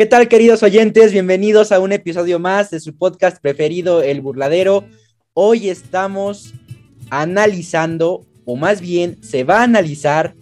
¿Qué tal, queridos oyentes? Bienvenidos a un episodio más de su podcast preferido, El Burladero. Hoy estamos analizando, o más bien se va a analizar,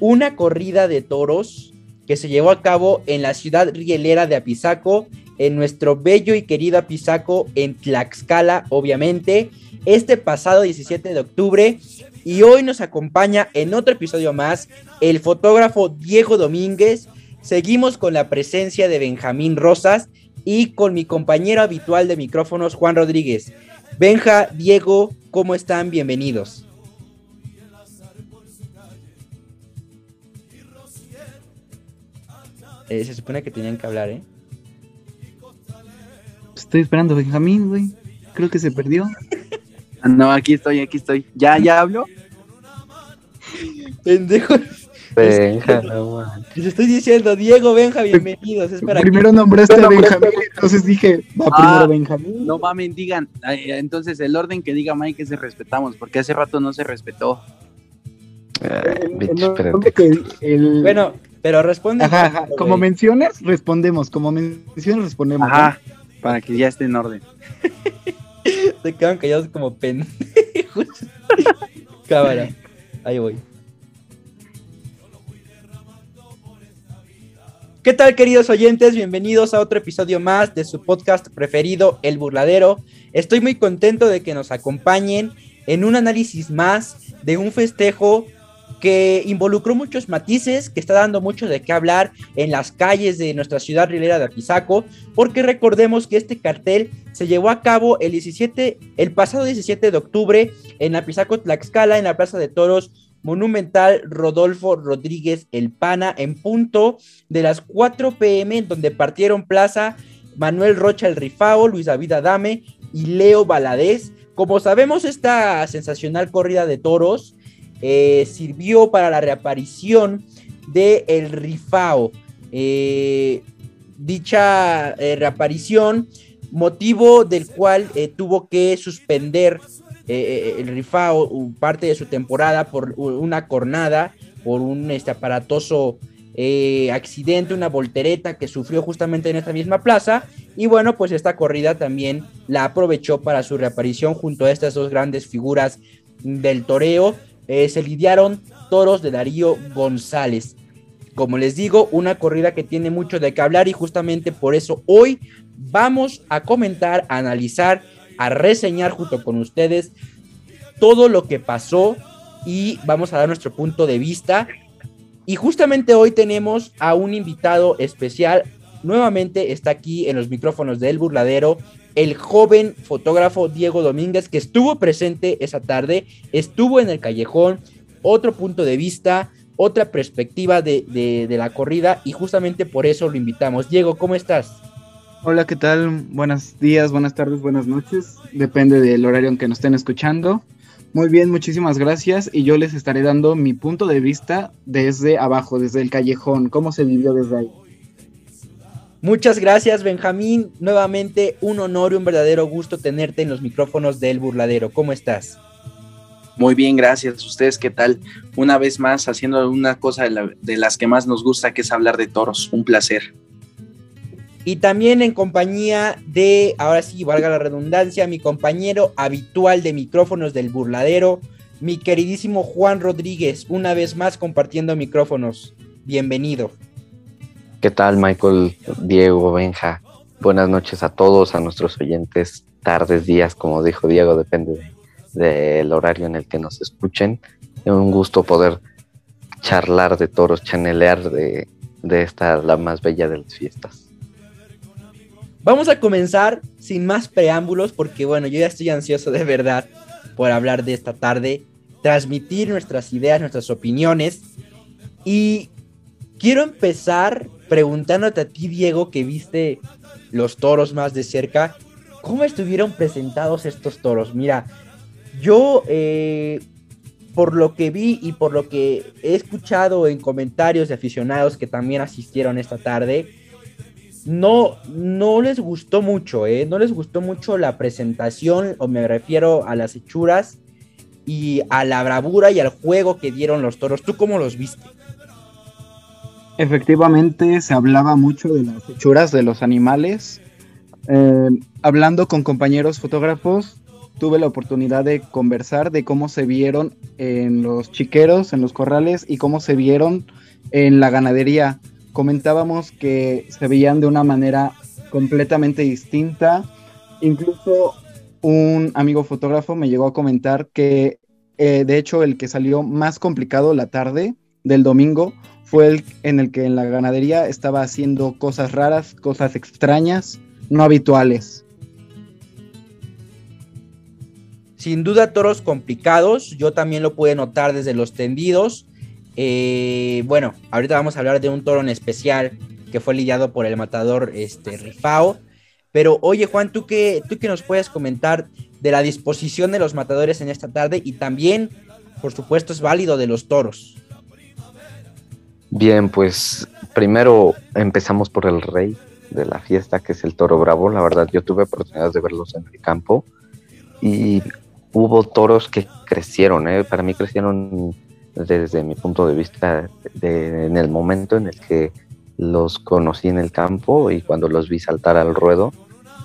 una corrida de toros que se llevó a cabo en la ciudad rielera de Apizaco, en nuestro bello y querido Apizaco, en Tlaxcala, obviamente, este pasado 17 de octubre. Y hoy nos acompaña en otro episodio más el fotógrafo Diego Domínguez, Seguimos con la presencia de Benjamín Rosas y con mi compañero habitual de micrófonos, Juan Rodríguez. Benja, Diego, ¿cómo están? Bienvenidos. Eh, se supone que tenían que hablar, ¿eh? Estoy esperando a Benjamín, güey. Creo que se perdió. no, aquí estoy, aquí estoy. ¿Ya, ya hablo? Pendejo. Benja, Les estoy diciendo, Diego, Benja, bienvenidos. primero nombraste a Benjamín, entonces dije, va ah, primero Benjamín. No mames, digan, entonces el orden que diga Mike es de respetamos, porque hace rato no se respetó. Bueno, pero responde. Ajá, Como menciones, respondemos. Como menciones, respondemos. Ajá, para que ya esté en orden. se quedan callados como pendejos. Cámara, ahí voy. ¿Qué tal queridos oyentes? Bienvenidos a otro episodio más de su podcast preferido, El Burladero. Estoy muy contento de que nos acompañen en un análisis más de un festejo que involucró muchos matices, que está dando mucho de qué hablar en las calles de nuestra ciudad rilera de Apizaco, porque recordemos que este cartel se llevó a cabo el 17, el pasado 17 de octubre en Apizaco Tlaxcala, en la Plaza de Toros Monumental Rodolfo Rodríguez El Pana en punto de las 4 pm, donde partieron plaza Manuel Rocha El Rifao, Luis David Adame y Leo Baladés. Como sabemos, esta sensacional corrida de toros eh, sirvió para la reaparición de El Rifao. Eh, dicha eh, reaparición, motivo del cual tuvo que suspender eh, eh, el rifao parte de su temporada por una cornada, por un este, aparatoso eh, accidente, una voltereta que sufrió justamente en esta misma plaza. Y bueno, pues esta corrida también la aprovechó para su reaparición junto a estas dos grandes figuras del toreo. se lidiaron toros de Darío González. Como les digo, una corrida que tiene mucho de qué hablar y justamente por eso hoy vamos a comentar, a analizar a reseñar junto con ustedes todo lo que pasó y vamos a dar nuestro punto de vista. Y justamente hoy tenemos a un invitado especial. Nuevamente está aquí en los micrófonos de El Burladero el joven fotógrafo Diego Domínguez que estuvo presente esa tarde, estuvo en el callejón, otro punto de vista, otra perspectiva de, de la corrida y justamente por eso lo invitamos. Diego, ¿cómo estás? Hola, ¿qué tal? Buenos días, buenas tardes, buenas noches. Depende del horario en que nos estén escuchando. Muy bien, muchísimas gracias. Y yo les estaré dando mi punto de vista desde abajo, desde el callejón, cómo se vivió desde ahí. Muchas gracias, Benjamín. Nuevamente un honor y un verdadero gusto tenerte en los micrófonos del Burladero. ¿Cómo estás? Muy bien, gracias. ¿Ustedes qué tal? Una vez más haciendo una cosa de las que más nos gusta, que es hablar de toros. Un placer. Y también en compañía de, ahora sí, valga la redundancia, mi compañero habitual de micrófonos del burladero, mi queridísimo Juan Rodríguez, una vez más compartiendo micrófonos. Bienvenido. ¿Qué tal, Michael, Diego, Benja? Buenas noches a todos, a nuestros oyentes, tardes, días, como dijo Diego, depende del horario en el que nos escuchen. Es un gusto poder charlar de toros, chanelear de, de esta, la más bella de las fiestas. Vamos a comenzar sin más preámbulos porque bueno, yo ya estoy ansioso de verdad por hablar de esta tarde, transmitir nuestras ideas, nuestras opiniones y quiero empezar preguntándote a ti Diego que viste los toros más de cerca, ¿cómo estuvieron presentados estos toros? Mira, yo eh, por lo que vi y por lo que he escuchado en comentarios de aficionados que también asistieron esta tarde, no, no les gustó mucho, ¿eh? No les gustó mucho la presentación, o me refiero a las hechuras y a la bravura y al juego que dieron los toros. ¿Tú cómo los viste? Efectivamente, se hablaba mucho de las hechuras de los animales. Eh, hablando con compañeros fotógrafos, tuve la oportunidad de conversar de cómo se vieron en los chiqueros, en los corrales y cómo se vieron en la ganadería. Comentábamos que se veían de una manera completamente distinta. Incluso un amigo fotógrafo me llegó a comentar que eh, de hecho el que salió más complicado la tarde del domingo fue el en el que en la ganadería estaba haciendo cosas raras, cosas extrañas, no habituales. Sin duda toros complicados, yo también lo pude notar desde los tendidos. Eh, bueno, ahorita vamos a hablar de un toro en especial que fue lidiado por el matador este, Rifao. Pero oye Juan, ¿tú qué, ¿tú qué nos puedes comentar de la disposición de los matadores en esta tarde? Y también, por supuesto, es válido de los toros. Bien, pues primero empezamos por el rey de la fiesta, que es el toro bravo. La verdad, yo tuve oportunidad de verlos en el campo y hubo toros que crecieron, ¿eh? para mí crecieron desde mi punto de vista en el momento en el que los conocí en el campo y cuando los vi saltar al ruedo,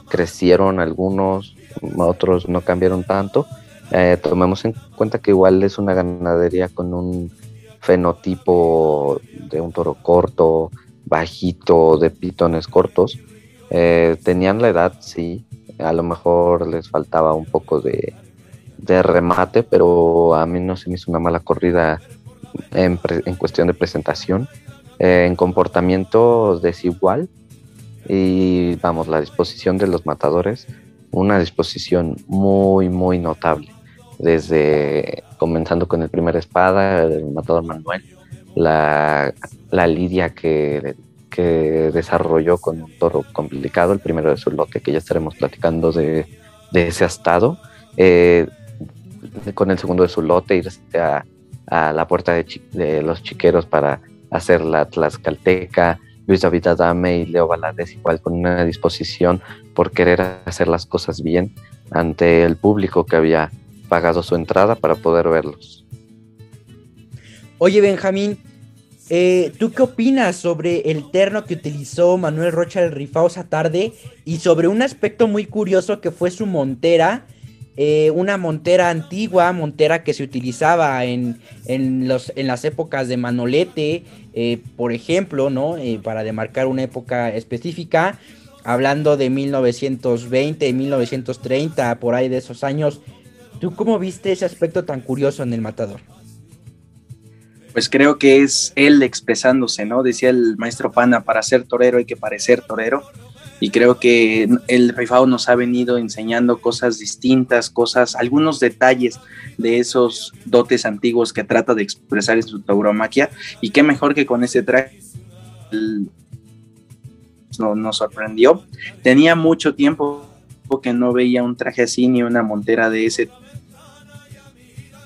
crecieron algunos, otros no cambiaron tanto. Eh, tomemos en cuenta que igual es una ganadería con un fenotipo de un toro corto, bajito, de pitones cortos. Eh, tenían la edad, sí, a lo mejor les faltaba un poco de, de remate, pero a mí no se me hizo una mala corrida en, en cuestión de presentación. Eh, en comportamiento desigual y vamos, la disposición de los matadores, una disposición muy, muy notable. Desde comenzando con el primer espada, el matador Manuel, la, la lidia que, que desarrolló con un toro complicado, el primero de su lote, que ya estaremos platicando de, de ese astado. Eh, con el segundo de su lote, irse a, a la puerta de, de, los chiqueros para hacer la Tlaxcalteca, Luis David Adame y Leo Valadez igual con una disposición por querer hacer las cosas bien ante el público que había pagado su entrada para poder verlos. Oye Benjamín, eh, ¿tú qué opinas sobre el terno que utilizó Manuel Rocha el Rifao esa tarde y sobre un aspecto muy curioso que fue su montera? Eh, una montera antigua, montera que se utilizaba en, en, los, en las épocas de Manolete, eh, por ejemplo, ¿no? Eh, para demarcar una época específica, hablando de 1920, 1930, por ahí de esos años. ¿Tú cómo viste ese aspecto tan curioso en el matador? Pues creo que es él expresándose, ¿no? Decía el maestro Pana, para ser torero hay que parecer torero y creo que el rifado nos ha venido enseñando cosas distintas, cosas, algunos detalles de esos dotes antiguos que trata de expresar en su tauromaquia y qué mejor que con ese traje. No, nos sorprendió. Tenía mucho tiempo que no veía un traje así ni una montera de ese.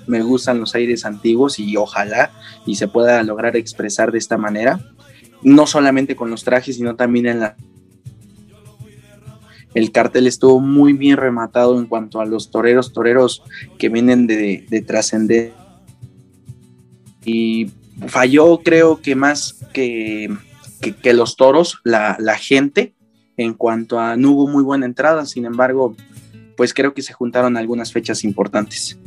Me gustan los aires antiguos y ojalá y se pueda lograr expresar de esta manera, no solamente con los trajes, sino también en la el cartel estuvo muy bien rematado en cuanto a los toreros, toreros que vienen de, de trascender. Y falló creo que más que, que, los toros, la, la, gente, en cuanto a no hubo muy buena entrada, sin embargo, pues creo que se juntaron algunas fechas importantes.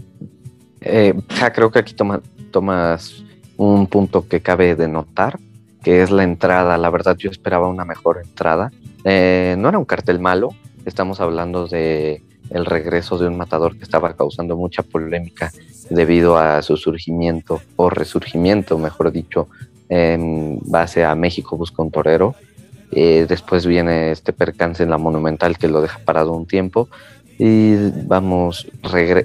Eh, ja, creo que aquí toma, tomas un punto que cabe de notar, que es la entrada. La verdad yo esperaba una mejor entrada. Eh, no era un cartel malo, estamos hablando de el regreso de un matador que estaba causando mucha polémica debido a su surgimiento o resurgimiento, mejor dicho, base a México busca un torero. Eh, después viene este percance en la Monumental que lo deja parado un tiempo y vamos,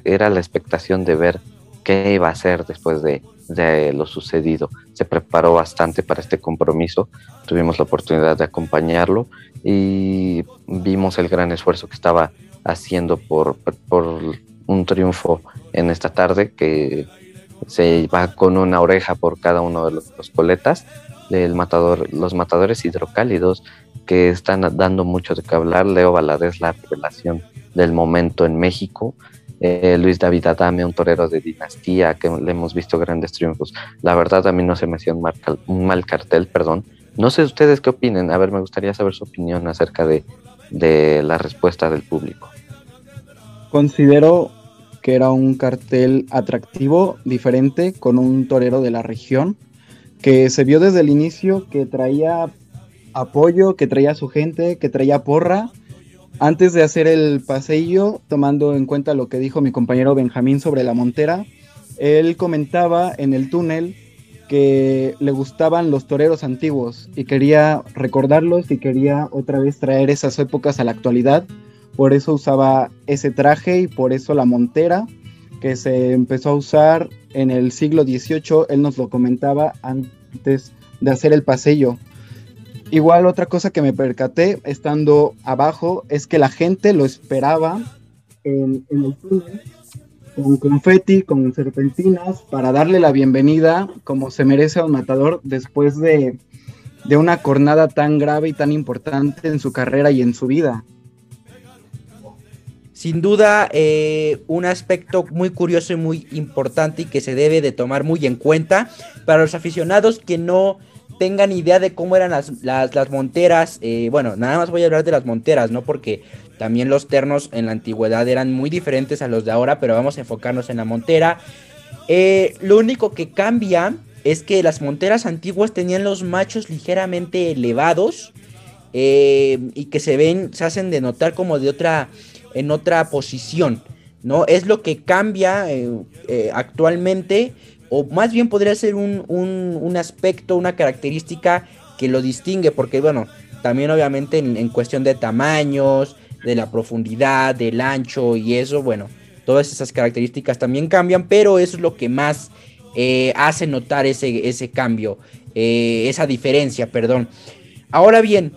era la expectación de ver qué iba a hacer después de, de lo sucedido. Se preparó bastante para este compromiso, tuvimos la oportunidad de acompañarlo y vimos el gran esfuerzo que estaba haciendo por, por un triunfo en esta tarde que se va con una oreja por cada uno de los, coletas del matador, los matadores hidrocálidos que están dando mucho de qué hablar. Leo Valadez, la revelación del momento en México. Eh, Luis David Adame, un torero de dinastía, que le hemos visto grandes triunfos. La verdad, a mí no se me hacía un, un mal cartel, perdón. No sé ustedes qué opinen. A ver, me gustaría saber su opinión acerca de, de la respuesta del público. Considero que era un cartel atractivo, diferente, con un torero de la región, que se vio desde el inicio que traía apoyo, que traía su gente, que traía porra. Antes de hacer el paseillo, tomando en cuenta lo que dijo mi compañero Benjamín sobre la montera, él comentaba en el túnel que le gustaban los toreros antiguos y quería recordarlos y quería otra vez traer esas épocas a la actualidad por eso usaba ese traje y por eso la montera que se empezó a usar en el siglo XVIII, él nos lo comentaba antes de hacer el pasillo. Igual otra cosa que me percaté estando abajo es que la gente lo esperaba en, el túnel con confeti, con serpentinas, para darle la bienvenida como se merece a un matador después de, de una jornada tan grave y tan importante en su carrera y en su vida. Sin duda, eh, un aspecto muy curioso y muy importante y que se debe de tomar muy en cuenta para los aficionados que no tengan idea de cómo eran las, las, monteras. Eh, bueno, nada más voy a hablar de las monteras, ¿no? Porque también los ternos en la antigüedad eran muy diferentes a los de ahora, pero vamos a enfocarnos en la montera. Eh, lo único que cambia es que las monteras antiguas tenían los machos ligeramente elevados y que se ven, se hacen de notar como de otra en otra posición, ¿no? Es lo que cambia eh, eh, actualmente, o más bien podría ser un, aspecto, una característica que lo distingue, porque bueno, también obviamente en, cuestión de tamaños, de la profundidad, del ancho y eso, bueno, todas esas características también cambian, pero eso es lo que más eh, hace notar ese, ese cambio, esa diferencia, perdón. Ahora bien,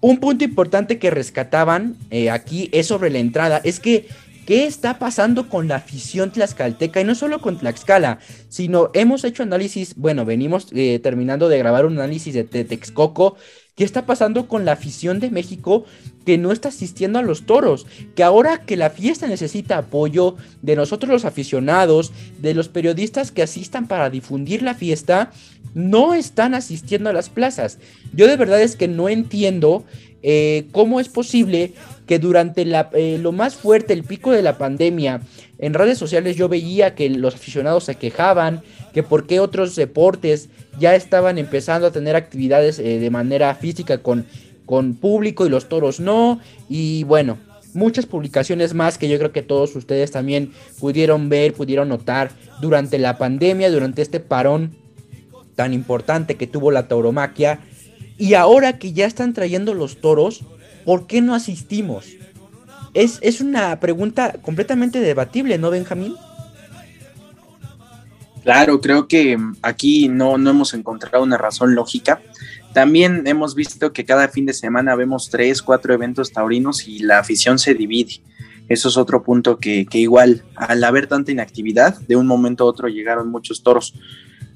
un punto importante que rescataban eh, aquí es sobre la entrada, es que ¿Qué está pasando con la afición tlaxcalteca? Y no solo con Tlaxcala, sino hemos hecho análisis, bueno, venimos eh, terminando de grabar un análisis de, Texcoco. ¿Qué está pasando con la afición de México que no está asistiendo a los toros? Que ahora que la fiesta necesita apoyo de nosotros los aficionados, de los periodistas que asistan para difundir la fiesta, no están asistiendo a las plazas. Yo de verdad es que no entiendo eh, cómo es posible que durante eh, lo más fuerte, el pico de la pandemia, en redes sociales yo veía que los aficionados se quejaban, que por qué otros deportes ya estaban empezando a tener actividades eh, de manera física con, con público y los toros no. Y bueno, muchas publicaciones más que yo creo que todos ustedes también pudieron ver, pudieron notar durante la pandemia, durante este parón tan importante que tuvo la tauromaquia. Y ahora que ya están trayendo los toros, ¿por qué no asistimos? Es, es una pregunta completamente debatible, ¿no, Benjamín? Claro, creo que aquí no, no hemos encontrado una razón lógica. También hemos visto que cada fin de semana vemos tres, cuatro eventos taurinos y la afición se divide. Eso es otro punto que, que igual, al haber tanta inactividad, de un momento a otro llegaron muchos toros.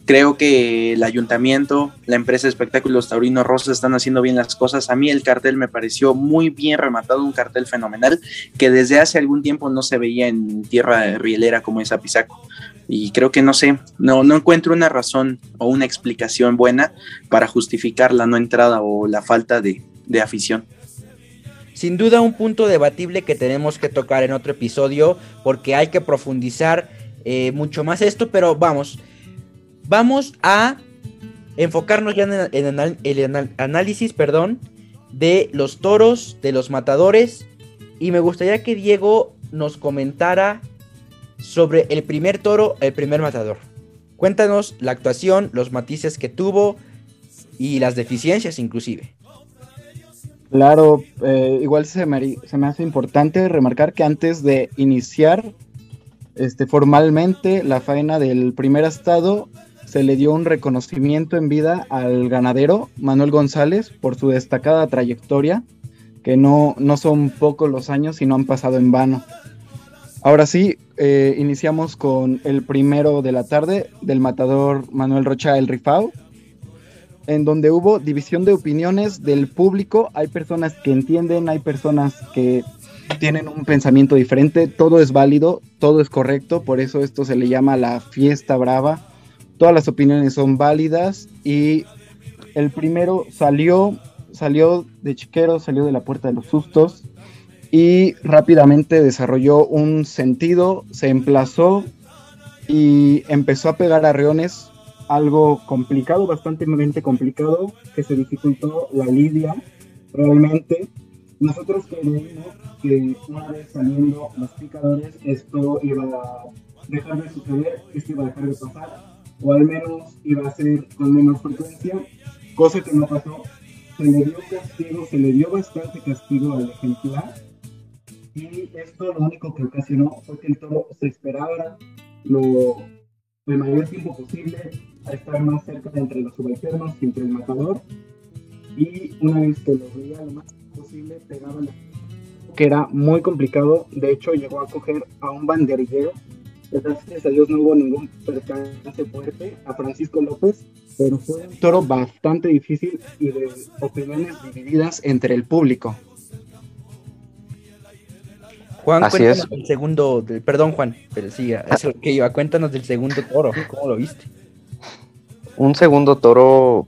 Creo que el ayuntamiento, la empresa de espectáculos Taurino Rosa están haciendo bien las cosas. A mí el cartel me pareció muy bien rematado, un cartel fenomenal que desde hace algún tiempo no se veía en tierra rielera como es Apizaco. Y creo que no sé, no, no encuentro una razón o una explicación buena para justificar la no entrada o la falta de, afición. Sin duda un punto debatible que tenemos que tocar en otro episodio porque hay que profundizar eh, mucho más esto, pero vamos, vamos a enfocarnos ya en el, análisis, perdón, de los toros, de los matadores. Y me gustaría que Diego nos comentara sobre el primer toro, el primer matador. Cuéntanos la actuación, los matices que tuvo y las deficiencias inclusive. Claro, eh, igual se me, se me, hace importante remarcar que antes de iniciar este, formalmente la faena del primer estado, se le dio un reconocimiento en vida al ganadero Manuel González por su destacada trayectoria, que no, no son pocos los años y no han pasado en vano. Ahora sí, eh, iniciamos con el primero de la tarde del matador Manuel Rocha El Rifao, en donde hubo división de opiniones del público. Hay personas que entienden, hay personas que tienen un pensamiento diferente, todo es válido, todo es correcto, por eso esto se le llama la fiesta brava. Todas las opiniones son válidas y el primero salió, salió de chiquero, salió de la puerta de los sustos y rápidamente desarrolló un sentido, se emplazó y empezó a pegar arreones, algo complicado, bastante complicado, que se dificultó la lidia realmente. Nosotros creímos que una vez saliendo los picadores, esto iba a dejar de suceder, esto iba a dejar de pasar, o al menos iba a ser con menos frecuencia, cosa que no pasó. Se le dio castigo, se le dio bastante castigo al ejemplar, y esto lo único que ocasionó fue que el toro se esperaba lo, el mayor tiempo posible a estar más cerca entre los subalternos que entre el matador, y una vez que lo veía lo más posible, pegaba la que era muy complicado. De hecho, llegó a coger a un banderillero. Gracias a Dios no hubo ningún percance fuerte a Francisco López, pero fue un toro bastante difícil y de opiniones divididas entre el público. Juan, cuéntanos del segundo, perdón Juan, pero sí, es lo que iba, cuéntanos del segundo toro, ¿cómo lo viste? Un segundo toro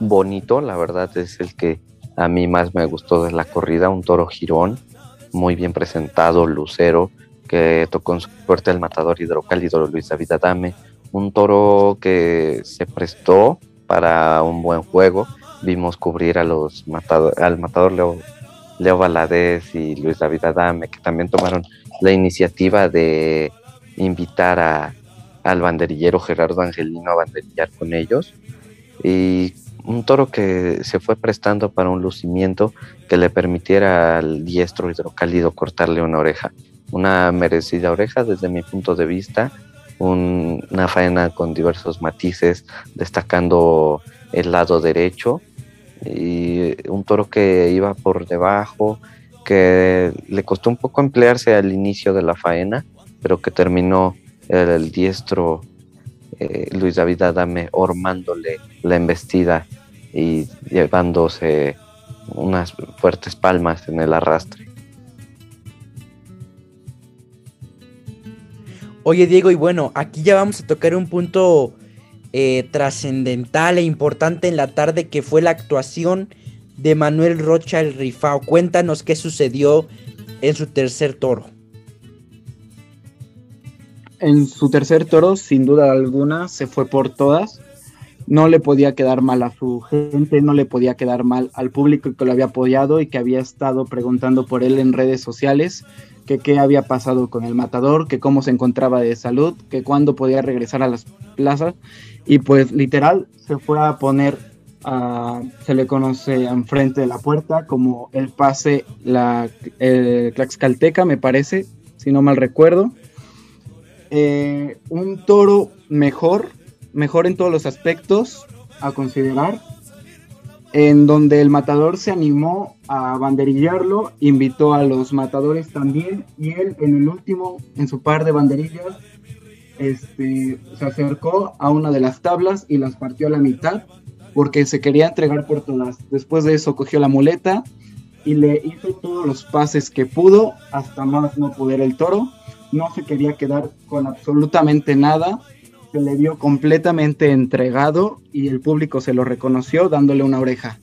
bonito, la verdad es el que a mí más me gustó de la corrida, un toro girón, muy bien presentado, lucero, que tocó en su fuerte el matador hidrocálido Luis David Adame, un toro que se prestó para un buen juego. Vimos cubrir a los matador, al matador Leo, Leo Valadez y Luis David Adame, que también tomaron la iniciativa de invitar a, al banderillero Gerardo Angelino a banderillar con ellos. Y un toro que se fue prestando para un lucimiento que le permitiera al diestro hidrocálido cortarle una oreja. Una merecida oreja desde mi punto de vista, una faena con diversos matices, destacando el lado derecho y un toro que iba por debajo, que le costó un poco emplearse al inicio de la faena, pero que terminó el diestro eh, Luis David Adame ormándole la embestida y llevándose unas fuertes palmas en el arrastre. Oye Diego, y bueno, aquí ya vamos a tocar un punto eh, trascendental e importante en la tarde que fue la actuación de Manuel Rocha el Rifao. Cuéntanos qué sucedió en su tercer toro en su tercer toro, sin duda alguna, se fue por todas. No le podía quedar mal a su gente, no le podía quedar mal al público que lo había apoyado y que había estado preguntando por él en redes sociales, qué había pasado con el matador, que cómo se encontraba de salud, que cuándo podía regresar a las plazas. Y pues literal se fue a poner, se le conoce enfrente de la puerta como el pase, la el Tlaxcalteca me parece, si no mal recuerdo eh, un toro mejor, mejor en todos los aspectos a considerar, en donde el matador se animó a banderillarlo, invitó a los matadores también, y él en el último, en su par de banderillas, este, se acercó a una de las tablas y las partió a la mitad, porque se quería entregar por todas. Después de eso cogió la muleta y le hizo todos los pases que pudo, hasta más no poder el toro, no se quería quedar con absolutamente nada, se le vio completamente entregado y el público se lo reconoció dándole una oreja.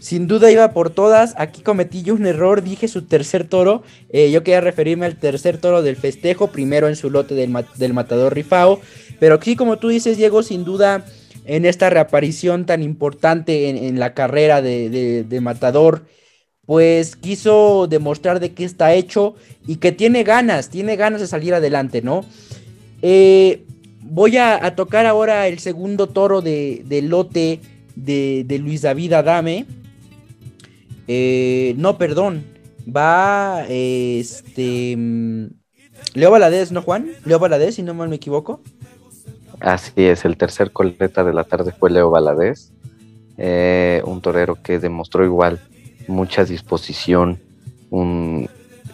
Sin duda iba por todas. Aquí cometí yo un error. Dije su tercer toro. Eh, yo quería referirme al tercer toro del festejo. Primero en su lote del, matador Rifao. Pero sí, como tú dices, Diego, sin duda en esta reaparición tan importante en, la carrera de, de matador pues quiso demostrar de qué está hecho y que tiene ganas, tiene ganas de salir adelante, ¿no? Eh, voy a, tocar ahora el segundo toro de, lote de, Luis David Adame. Eh, no, perdón, va este... Mm, Leo Valadez, ¿no, Juan? Leo Valadez, si no mal me equivoco. Así es, el tercer coleta de la tarde fue Leo Valadez, eh, un torero que demostró igual mucha disposición,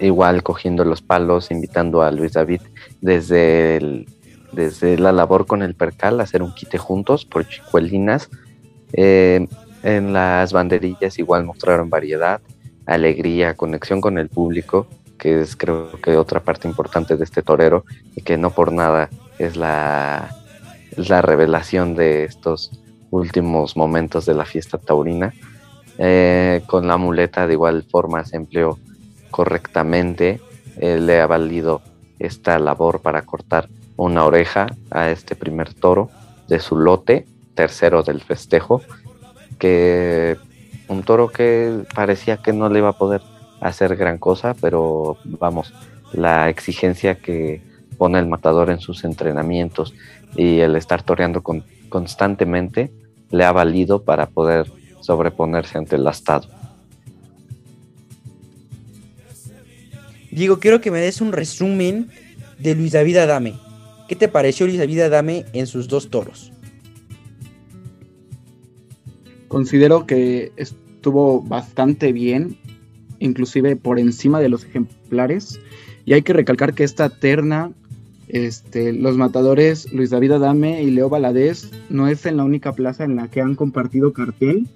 igual cogiendo los palos, invitando a Luis David desde, desde la labor con el percal, hacer un quite juntos por chicuelinas. Eh, en las banderillas igual mostraron variedad, alegría, conexión con el público, que es creo que otra parte importante de este torero y que no por nada es la, la revelación de estos últimos momentos de la fiesta taurina. Eh, con la muleta de igual forma se empleó correctamente, eh, le ha valido esta labor para cortar una oreja a este primer toro de su lote, tercero del festejo, que un toro que parecía que no le iba a poder hacer gran cosa, pero vamos, la exigencia que pone el matador en sus entrenamientos y el estar toreando constantemente le ha valido para poder sobreponerse ante el astado. Diego, quiero que me des un resumen de Luis David Adame. ¿Qué te pareció Luis David Adame en sus dos toros? Considero que estuvo bastante bien, inclusive por encima de los ejemplares. Y hay que recalcar que esta terna, este, los matadores Luis David Adame y Leo Valadez, no es en la única plaza en la que han compartido cartel.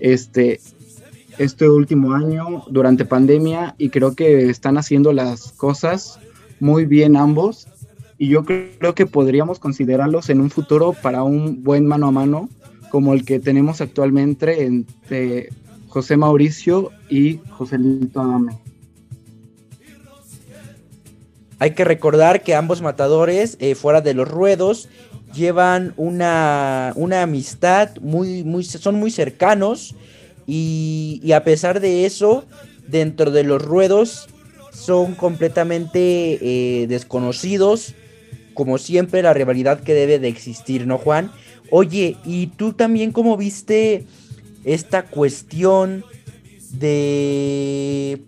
Este, este último año durante pandemia y creo que están haciendo las cosas muy bien ambos y yo creo que podríamos considerarlos en un futuro para un buen mano a mano como el que tenemos actualmente entre José Mauricio y José Lito Adame. Hay que recordar que ambos matadores, eh, fuera de los ruedos, llevan una, una amistad, muy, muy, son muy cercanos y, y, a pesar de eso, dentro de los ruedos son completamente eh, desconocidos como siempre, la rivalidad que debe de existir, ¿no, Juan? Oye, ¿y tú también cómo viste esta cuestión de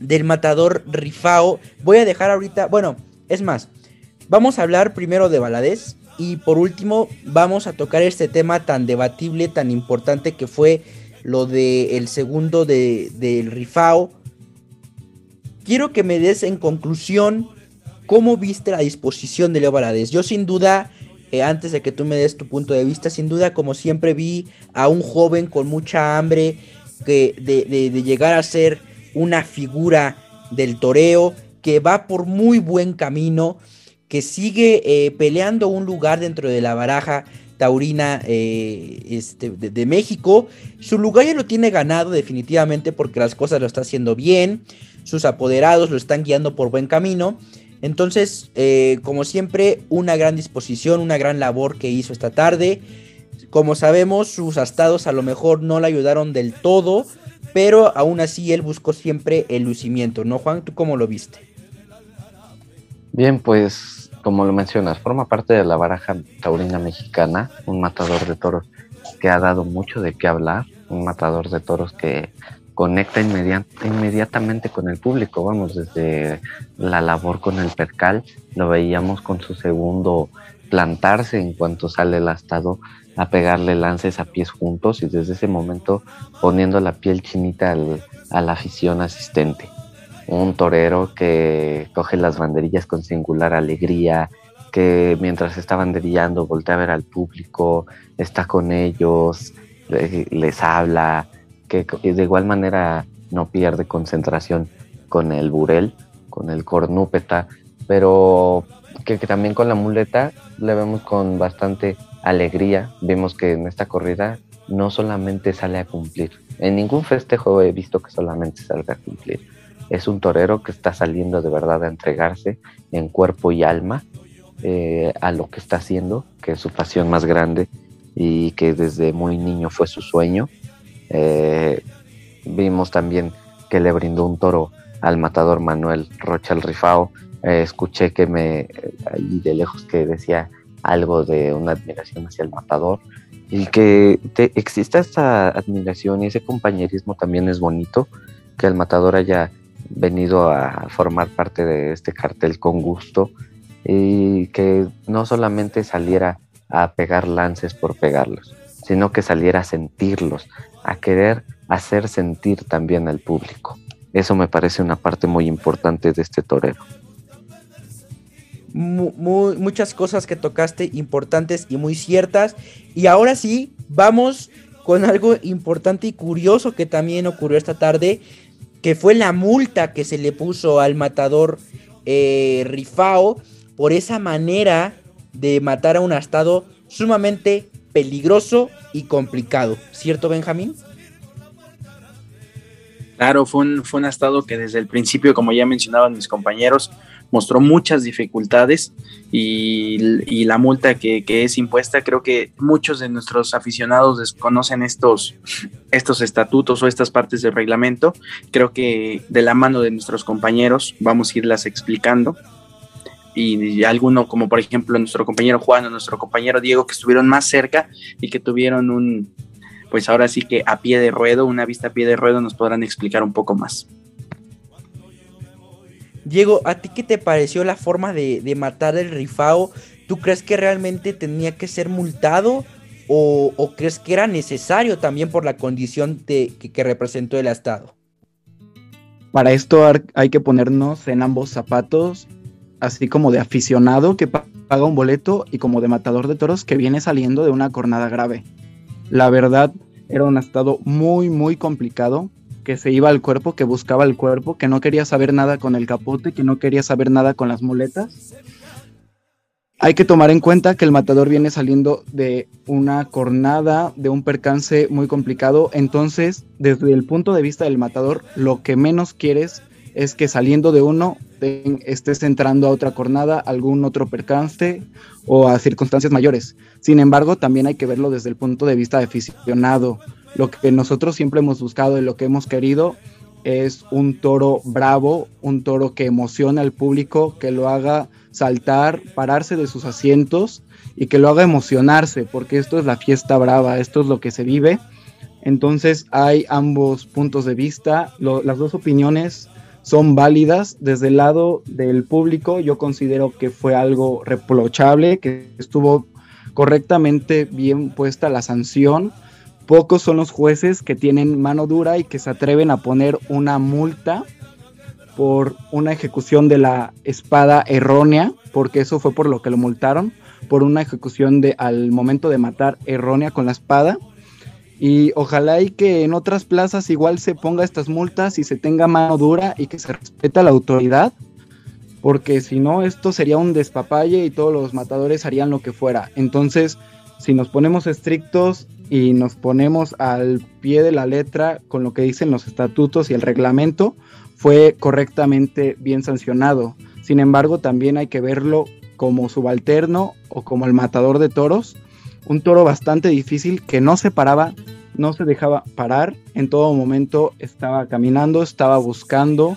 del matador Rifao? Voy a dejar ahorita, bueno, es más, vamos a hablar primero de Baladés y por último vamos a tocar este tema tan debatible, tan importante que fue lo del el segundo de, del Rifao. Quiero que me des en conclusión ¿Cómo viste la disposición de Leo Valadez? Yo sin duda, eh, antes de que tú me des tu punto de vista, sin duda como siempre vi a un joven con mucha hambre que, de, llegar a ser una figura del toreo, que va por muy buen camino, que sigue eh, peleando un lugar dentro de la baraja taurina eh, este, de, México. Su lugar ya lo tiene ganado definitivamente porque las cosas lo está haciendo bien, sus apoderados lo están guiando por buen camino. Entonces, eh, como siempre, una gran disposición, una gran labor que hizo esta tarde. Como sabemos, sus astados a lo mejor no le ayudaron del todo, pero aún así él buscó siempre el lucimiento, ¿no, Juan? ¿Tú cómo lo viste? Bien, pues como lo mencionas, forma parte de la baraja taurina mexicana, un matador de toros que ha dado mucho de qué hablar, un matador de toros que conecta inmediatamente con el público, vamos, desde la labor con el percal, lo veíamos con su segundo plantarse en cuanto sale el astado a pegarle lances a pies juntos y desde ese momento poniendo la piel chinita a la afición asistente. Un torero que coge las banderillas con singular alegría, que mientras está banderillando voltea a ver al público, está con ellos, les habla, que de igual manera no pierde concentración con el burel, con el cornúpeta, pero que, también con la muleta le vemos con bastante alegría. Vimos que en esta corrida no solamente sale a cumplir, en ningún festejo he visto que solamente salga a cumplir. Es un torero que está saliendo de verdad a entregarse en cuerpo y alma eh, a lo que está haciendo, que es su pasión más grande y que desde muy niño fue su sueño eh, vimos también que le brindó un toro al matador Manuel Rocha el Rifao. Eh, escuché que me, ahí de lejos que decía algo de una admiración hacia el matador y que exista esta admiración y ese compañerismo también es bonito, que el matador haya venido a formar parte de este cartel con gusto y que no solamente saliera a pegar lances por pegarlos, sino que saliera a sentirlos, a querer hacer sentir también al público. Eso me parece una parte muy importante de este torero. muchas cosas que tocaste importantes y muy ciertas. Y ahora sí, vamos con algo importante y curioso que también ocurrió esta tarde, que fue la multa que se le puso al matador eh, Rifao por esa manera de matar a un estado sumamente peligroso y complicado, ¿cierto Benjamín? Claro, fue un, fue un estado que desde el principio, como ya mencionaban mis compañeros, mostró muchas dificultades y, la multa que, es impuesta, creo que muchos de nuestros aficionados desconocen estos, estos estatutos o estas partes del reglamento. Creo que de la mano de nuestros compañeros vamos a irlas explicando. Y, alguno, como por ejemplo nuestro compañero Juan o nuestro compañero Diego, que estuvieron más cerca y que tuvieron un, pues ahora sí que a pie de ruedo, una vista a pie de ruedo, nos podrán explicar un poco más. Diego, ¿a ti qué te pareció la forma de, matar el rifao? ¿Tú crees que realmente tenía que ser multado? ¿O, crees que era necesario también por la condición de, que, representó el Estado? Para esto hay que ponernos en ambos zapatos, así como de aficionado que paga un boleto y como de matador de toros que viene saliendo de una cornada grave. La verdad, era un estado muy, muy complicado que se iba al cuerpo, que buscaba el cuerpo, que no quería saber nada con el capote, que no quería saber nada con las muletas. Hay que tomar en cuenta que el matador viene saliendo de una cornada, de un percance muy complicado. Entonces, desde el punto de vista del matador, lo que menos quieres es que saliendo de uno estés entrando a otra cornada, algún otro percance o a circunstancias mayores. Sin embargo, también hay que verlo desde el punto de vista de aficionado. Lo que nosotros siempre hemos buscado y lo que hemos querido es un toro bravo, un toro que emocione al público, que lo haga saltar, pararse de sus asientos y que lo haga emocionarse, porque esto es la fiesta brava, esto es lo que se vive. Entonces hay ambos puntos de vista, las dos opiniones son válidas. Desde el lado del público yo considero que fue algo reprochable, que estuvo correctamente bien puesta la sanción Pocos son los jueces que tienen mano dura y que se atreven a poner una multa por una ejecución de la espada errónea, porque eso fue por lo que lo multaron, por una ejecución de al momento de matar errónea con la espada. Y ojalá y que en otras plazas igual se ponga estas multas y se tenga mano dura y que se respeta la autoridad, porque si no esto sería un despapalle y todos los matadores harían lo que fuera. Entonces, si nos ponemos estrictos y nos ponemos al pie de la letra con lo que dicen los estatutos y el reglamento, fue correctamente bien sancionado. Sin embargo, también hay que verlo como subalterno o como el matador de toros, un toro bastante difícil que no se paraba, no se dejaba parar, en todo momento estaba caminando, estaba buscando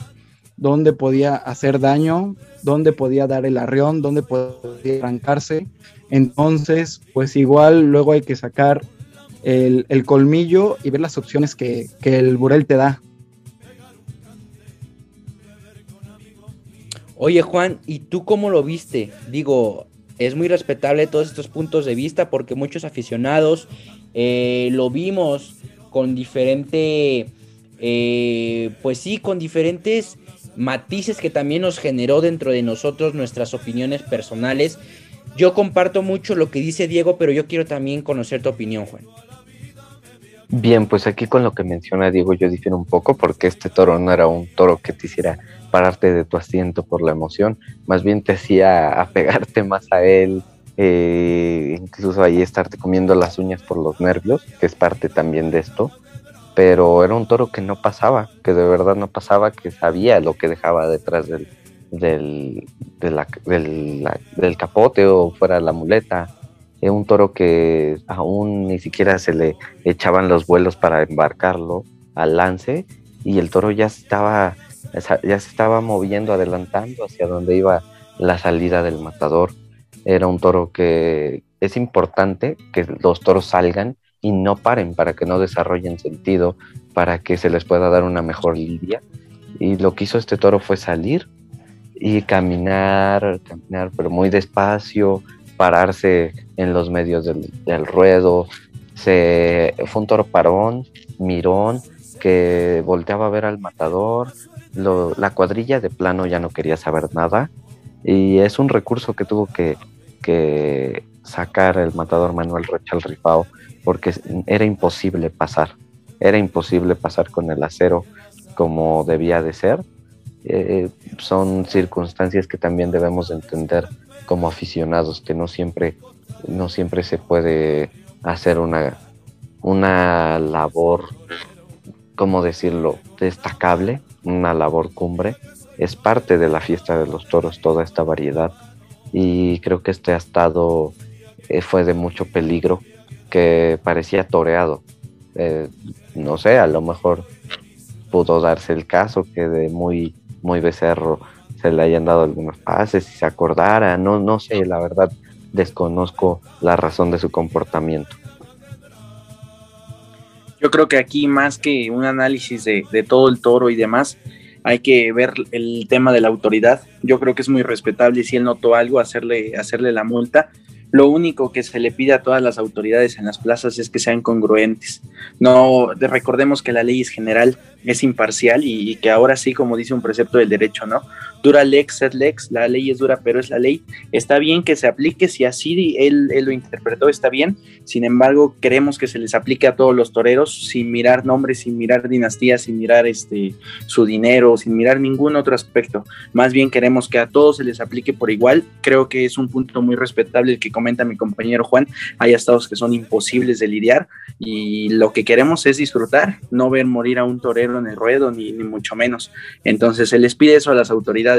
dónde podía hacer daño, dónde podía dar el arreón, dónde podía arrancarse. Entonces, pues igual luego hay que sacar el, colmillo y ver las opciones que, el Burel te da. Oye Juan, ¿y tú cómo lo viste? Digo, es muy respetable todos estos puntos de vista porque muchos aficionados eh, lo vimos con diferente, eh, pues sí, con diferentes matices que también nos generó dentro de nosotros nuestras opiniones personales. Yo comparto mucho lo que dice Diego, pero yo quiero también conocer tu opinión, Juan. Bien, pues aquí con lo que menciona Diego yo difiero un poco porque este toro no era un toro que te hiciera pararte de tu asiento por la emoción, más bien te hacía apegarte más a él, eh, incluso ahí estarte comiendo las uñas por los nervios, que es parte también de esto, pero era un toro que no pasaba, que de verdad no pasaba, que sabía lo que dejaba detrás del, del, del capote o fuera la muleta un toro que aún ni siquiera se le echaban los vuelos para embarcarlo al lance y el toro ya estaba ya se estaba moviendo, adelantando hacia donde iba la salida del matador. Era un toro que es importante que los toros salgan y no paren para que no desarrollen sentido, para que se les pueda dar una mejor lidia. Y lo que hizo este toro fue salir y caminar, caminar, pero muy despacio, pararse en los medios del, ruedo. Se, fue un toro parón, mirón, que volteaba a ver al matador. la cuadrilla de plano ya no quería saber nada. Y es un recurso que tuvo que, sacar el matador Manuel Rocha al rifao porque era imposible pasar, era imposible pasar con el acero como debía de ser. Eh, son circunstancias que también debemos entender como aficionados, que no siempre, no siempre se puede hacer una, una labor, ¿cómo decirlo?, destacable, una labor cumbre. Es parte de la fiesta de los toros toda esta variedad y creo que este ha estado, eh, fue de mucho peligro, que parecía toreado. Eh, no sé, a lo mejor pudo darse el caso que de muy, muy becerro se le hayan dado algunos pases y se acordara, no, no sé, la verdad desconozco la razón de su comportamiento. Yo creo que aquí más que un análisis de, de todo el toro y demás, hay que ver el tema de la autoridad. Yo creo que es muy respetable si él notó algo, hacerle, hacerle la multa. Lo único que se le pide a todas las autoridades en las plazas es que sean congruentes. No recordemos que la ley es general, es imparcial y, y, que ahora sí, como dice un precepto del derecho, ¿no? Dura lex, sed lex, la ley es dura, pero es la ley. Está bien que se aplique, si así él, él, lo interpretó, está bien. Sin embargo, queremos que se les aplique a todos los toreros sin mirar nombres, sin mirar dinastías, sin mirar este, su dinero, sin mirar ningún otro aspecto. Más bien queremos que a todos se les aplique por igual. Creo que es un punto muy respetable el que comenta mi compañero Juan. Hay estados que son imposibles de lidiar y lo que queremos es disfrutar, no ver morir a un torero en el ruedo, ni, ni mucho menos. Entonces se les pide eso a las autoridades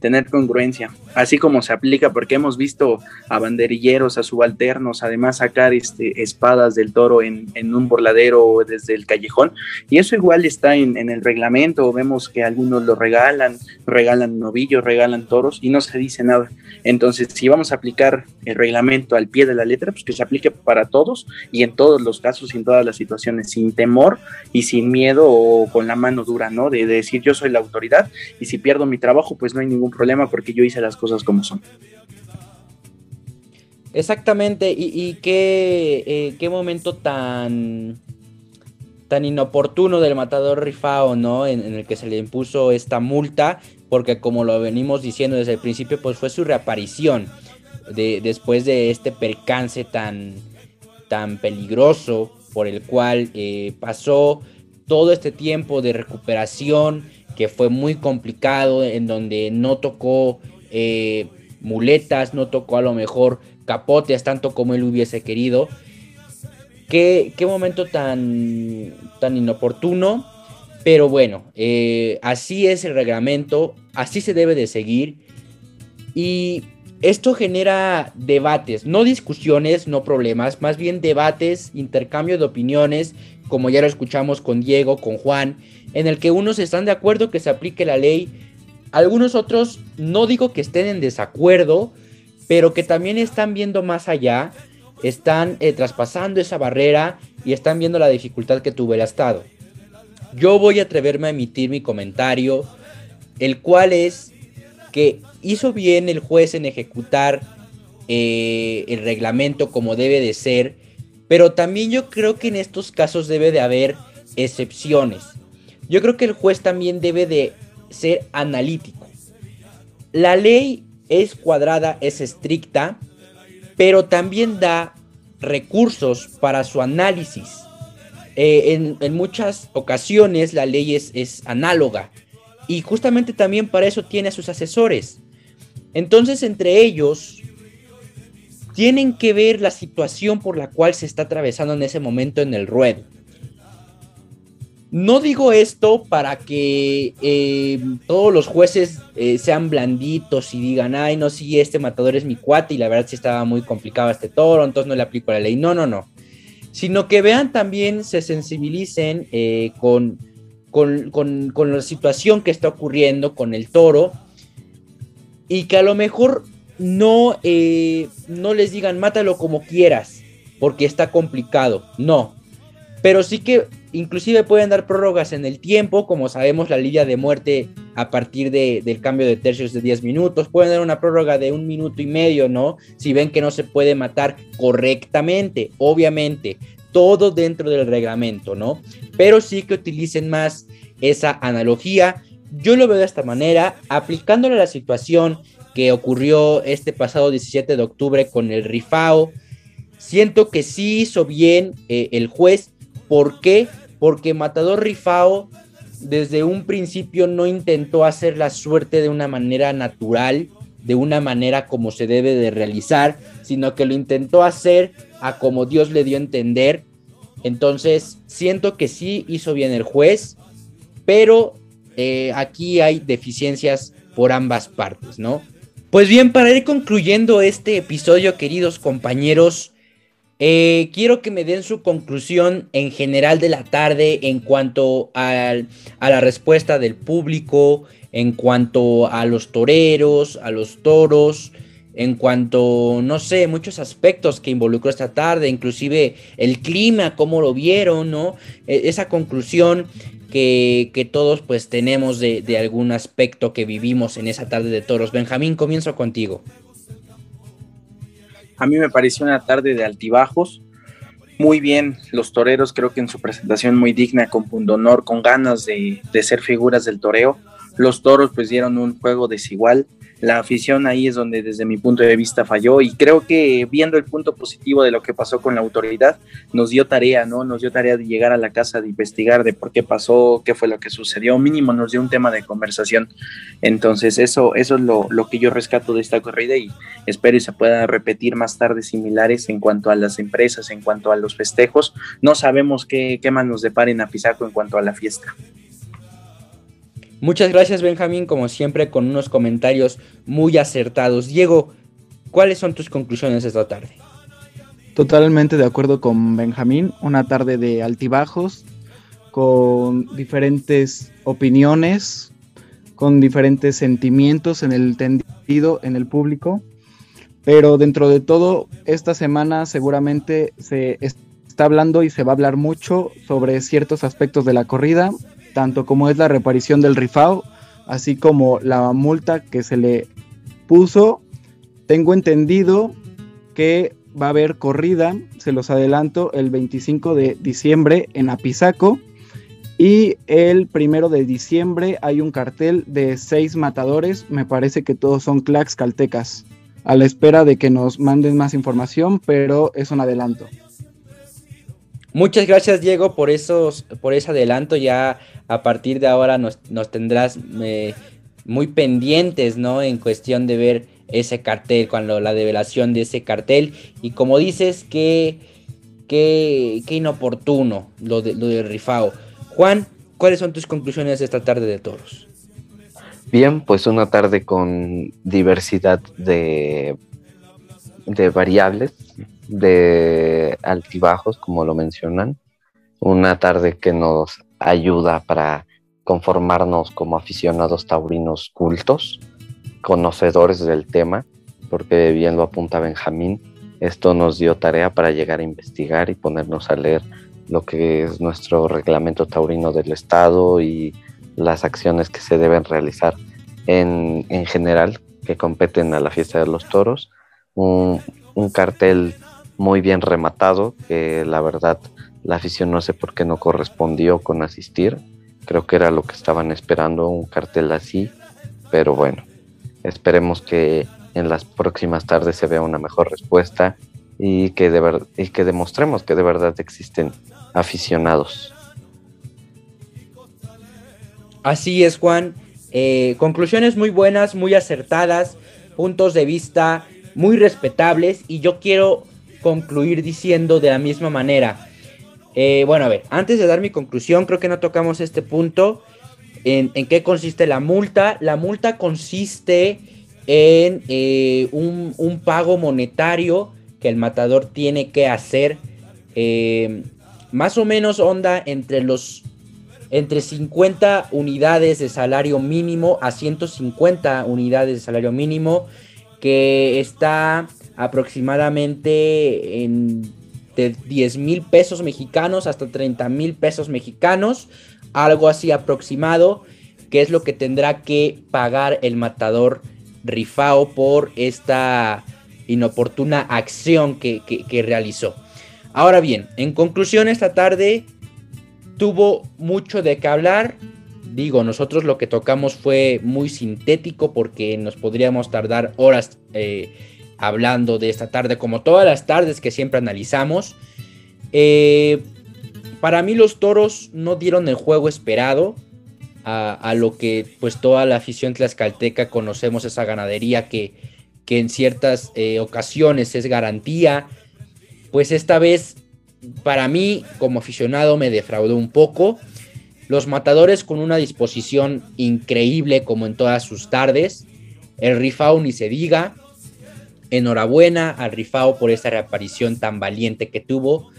tener congruencia, así como se aplica porque hemos visto a banderilleros, a subalternos, además sacar este, espadas del toro en, en un borladero desde el callejón, y eso igual está en, en, el reglamento, vemos que algunos lo regalan, regalan novillos, regalan toros y no se dice nada. Entonces, si vamos a aplicar el reglamento al pie de la letra, pues que se aplique para todos y en todos los casos y en todas las situaciones, sin temor y sin miedo o con la mano dura, ¿no? De, de decir yo soy la autoridad y si pierdo mi trabajo, pues no hay ningún problema porque yo hice las cosas como son. Exactamente, y, qué, eh, qué, momento tan, tan inoportuno del matador Rifao, ¿no? En, en, el que se le impuso esta multa, porque como lo venimos diciendo desde el principio, pues fue su reaparición de, después de este percance tan, tan peligroso por el cual eh, pasó todo este tiempo de recuperación que fue muy complicado, en donde no tocó eh, muletas, no tocó a lo mejor capotes tanto como él hubiese querido. Qué, qué momento tan, tan inoportuno, pero bueno, eh, así es el reglamento, así se debe de seguir. Y esto genera debates, no discusiones, no problemas, más bien debates, intercambio de opiniones, como ya lo escuchamos con Diego, con Juan, en el que unos están de acuerdo que se aplique la ley, algunos otros no digo que estén en desacuerdo, pero que también están viendo más allá, están eh, traspasando esa barrera y están viendo la dificultad que tuvo el Estado. Yo voy a atreverme a emitir mi comentario, el cual es que hizo bien el juez en ejecutar eh, el reglamento como debe de ser, pero también yo creo que en estos casos debe de haber excepciones. Yo creo que el juez también debe de ser analítico. La ley es cuadrada, es estricta, pero también da recursos para su análisis. Eh, en, en, muchas ocasiones la ley es, es, análoga y justamente también para eso tiene a sus asesores. Entonces entre ellos tienen que ver la situación por la cual se está atravesando en ese momento en el ruedo. No digo esto para que eh, todos los jueces eh, sean blanditos y digan, ay, no, sí, este matador es mi cuate y la verdad sí estaba muy complicado este toro, entonces no le aplico la ley. No, no, no. Sino que vean también, se sensibilicen eh, con, con, con, con la situación que está ocurriendo con el toro y que a lo mejor no, eh, no les digan mátalo como quieras porque está complicado. No. Pero sí que inclusive pueden dar prórrogas en el tiempo, como sabemos la lidia de muerte a partir de, del cambio de tercios de 10 minutos, pueden dar una prórroga de un minuto y medio, ¿no? Si ven que no se puede matar correctamente, obviamente, todo dentro del reglamento, ¿no? Pero sí que utilicen más esa analogía. Yo lo veo de esta manera, aplicándole a la situación que ocurrió este pasado 17 de octubre con el Rifao. Siento que sí hizo bien eh, el juez. ¿Por qué? Porque Matador Rifao desde un principio no intentó hacer la suerte de una manera natural, de una manera como se debe de realizar, sino que lo intentó hacer a como Dios le dio a entender. Entonces, siento que sí hizo bien el juez, pero eh, aquí hay deficiencias por ambas partes, ¿no? Pues bien, para ir concluyendo este episodio, queridos compañeros, eh, quiero que me den su conclusión en general de la tarde en cuanto a la respuesta del público, en cuanto a los toreros, a los toros, en cuanto, no sé, muchos aspectos que involucró esta tarde, inclusive el clima, cómo lo vieron, ¿no? E, esa conclusión que, todos pues tenemos de, de, algún aspecto que vivimos en esa tarde de toros. Benjamín, comienzo contigo. A mí me pareció una tarde de altibajos. Muy bien, los toreros creo que en su presentación muy digna, con pundonor, con ganas de, de ser figuras del toreo. Los toros pues dieron un juego desigual la afición ahí es donde desde mi punto de vista falló y creo que viendo el punto positivo de lo que pasó con la autoridad, nos dio tarea, ¿no? Nos dio tarea de llegar a la casa, de investigar de por qué pasó, qué fue lo que sucedió, mínimo nos dio un tema de conversación. Entonces eso, eso es lo, que yo rescato de esta corrida y espero y se pueda repetir más tarde similares en cuanto a las empresas, en cuanto a los festejos. No sabemos qué, qué más nos deparen a Pisaco en cuanto a la fiesta. Muchas gracias Benjamín, como siempre con unos comentarios muy acertados. Diego, ¿cuáles son tus conclusiones esta tarde? Totalmente de acuerdo con Benjamín, una tarde de altibajos, con diferentes opiniones, con diferentes sentimientos en el tendido, en el público, pero dentro de todo, esta semana seguramente se está hablando y se va a hablar mucho sobre ciertos aspectos de la corrida, tanto como es la reparición del rifao, así como la multa que se le puso. Tengo entendido que va a haber corrida, se los adelanto, el 25 de diciembre en Apizaco. Y el primero de diciembre hay un cartel de seis matadores, me parece que todos son clacks caltecas, a la espera de que nos manden más información, pero es un adelanto. Muchas gracias Diego por esos, por ese adelanto. Ya a partir de ahora nos, tendrás eh, muy pendientes, ¿no? En cuestión de ver ese cartel, cuando la develación de ese cartel. Y como dices, que, que, inoportuno lo de, lo de Rifao. Juan, ¿cuáles son tus conclusiones de esta tarde de toros? Bien, pues una tarde con diversidad de, de variables de altibajos, como lo mencionan. Una tarde que nos ayuda para conformarnos como aficionados taurinos cultos, conocedores del tema, porque bien lo apunta Benjamín, esto nos dio tarea para llegar a investigar y ponernos a leer lo que es nuestro reglamento taurino del Estado y las acciones que se deben realizar en, en general que competen a la fiesta de los toros. Un, un cartel muy bien rematado, que la verdad la afición no sé por qué no correspondió con asistir. Creo que era lo que estaban esperando, un cartel así. Pero bueno, esperemos que en las próximas tardes se vea una mejor respuesta y que, de y que demostremos que de verdad existen aficionados. Así es, Juan. Eh, conclusiones muy buenas, muy acertadas, puntos de vista muy respetables y yo quiero concluir diciendo de la misma manera. Eh, bueno, a ver, antes de dar mi conclusión, creo que no tocamos este punto. ¿En, qué consiste la multa? La multa consiste en eh, un, pago monetario que el matador tiene que hacer. Eh, más o menos onda entre los entre 50 unidades de salario mínimo a 150 unidades de salario mínimo que está aproximadamente en de 10 mil pesos mexicanos hasta 30 mil pesos mexicanos, algo así aproximado, que es lo que tendrá que pagar el matador Rifao por esta inoportuna acción que, que realizó. Ahora bien, en conclusión, esta tarde tuvo mucho de qué hablar, digo, nosotros lo que tocamos fue muy sintético porque nos podríamos tardar horas eh, hablando de esta tarde, como todas las tardes que siempre analizamos. Eh, para mí los toros no dieron el juego esperado a, lo que pues toda la afición tlaxcalteca conocemos esa ganadería que, que en ciertas eh, ocasiones es garantía. Pues esta vez para mí como aficionado me defraudó un poco. Los matadores con una disposición increíble como en todas sus tardes. El Rifao ni se diga. Enhorabuena al Rifao por esta reaparición tan valiente que tuvo.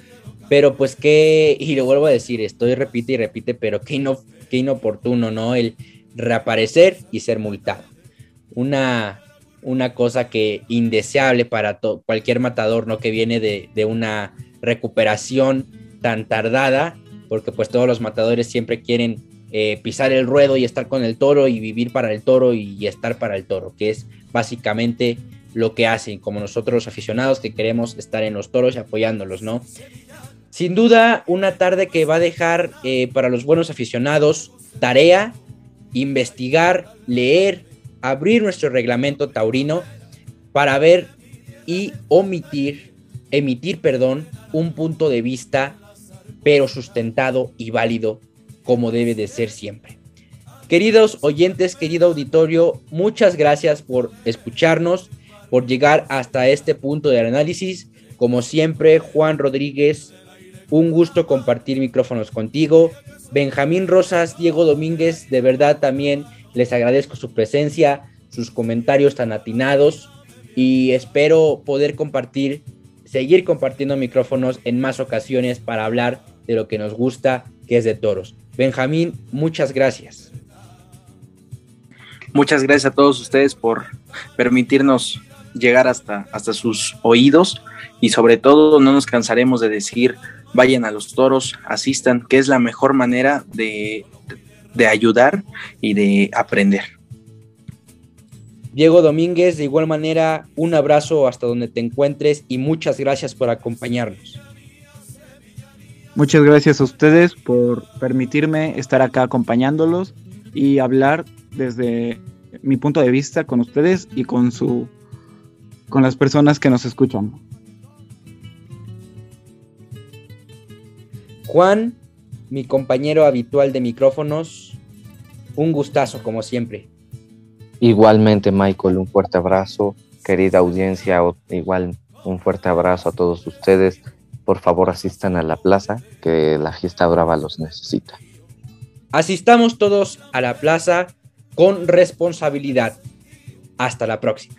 Pero pues que, y lo vuelvo a decir, estoy repite y repite, pero qué, qué inoportuno, ¿no? El reaparecer y ser multado. Una, una cosa que indeseable para cualquier matador, ¿no? Que viene de, de una recuperación tan tardada porque pues todos los matadores siempre quieren eh, pisar el ruedo y estar con el toro y vivir para el toro y, estar para el toro, que es básicamente lo que hacen, como nosotros los aficionados que queremos estar en los toros y apoyándolos, ¿no? Sin duda, una tarde que va a dejar eh, para los buenos aficionados tarea, investigar, leer, abrir nuestro reglamento taurino para ver y omitir, emitir, perdón, un punto de vista pero sustentado y válido como debe de ser siempre. Queridos oyentes, querido auditorio, muchas gracias por escucharnos, por llegar hasta este punto del análisis. Como siempre, Juan Rodríguez, un gusto compartir micrófonos contigo. Benjamín Rosas, Diego Domínguez, de verdad también les agradezco su presencia, sus comentarios tan atinados y espero poder compartir, seguir compartiendo micrófonos en más ocasiones para hablar de lo que nos gusta, que es de toros. Benjamín, muchas gracias. Muchas gracias a todos ustedes por permitirnos llegar hasta, hasta sus oídos y sobre todo no nos cansaremos de decir vayan a los toros, asistan, que es la mejor manera de, de ayudar y de aprender. Diego Domínguez, de igual manera, un abrazo hasta donde te encuentres y muchas gracias por acompañarnos. Muchas gracias a ustedes por permitirme estar acá acompañándolos y hablar desde mi punto de vista con ustedes y con su con las personas que nos escuchan. Juan, mi compañero habitual de micrófonos, un gustazo como siempre. Igualmente, Michael, un fuerte abrazo, querida audiencia, igual un fuerte abrazo a todos ustedes por favor asistan a la plaza, que la fiesta brava los necesita. Asistamos todos a la plaza con responsabilidad. Hasta la próxima.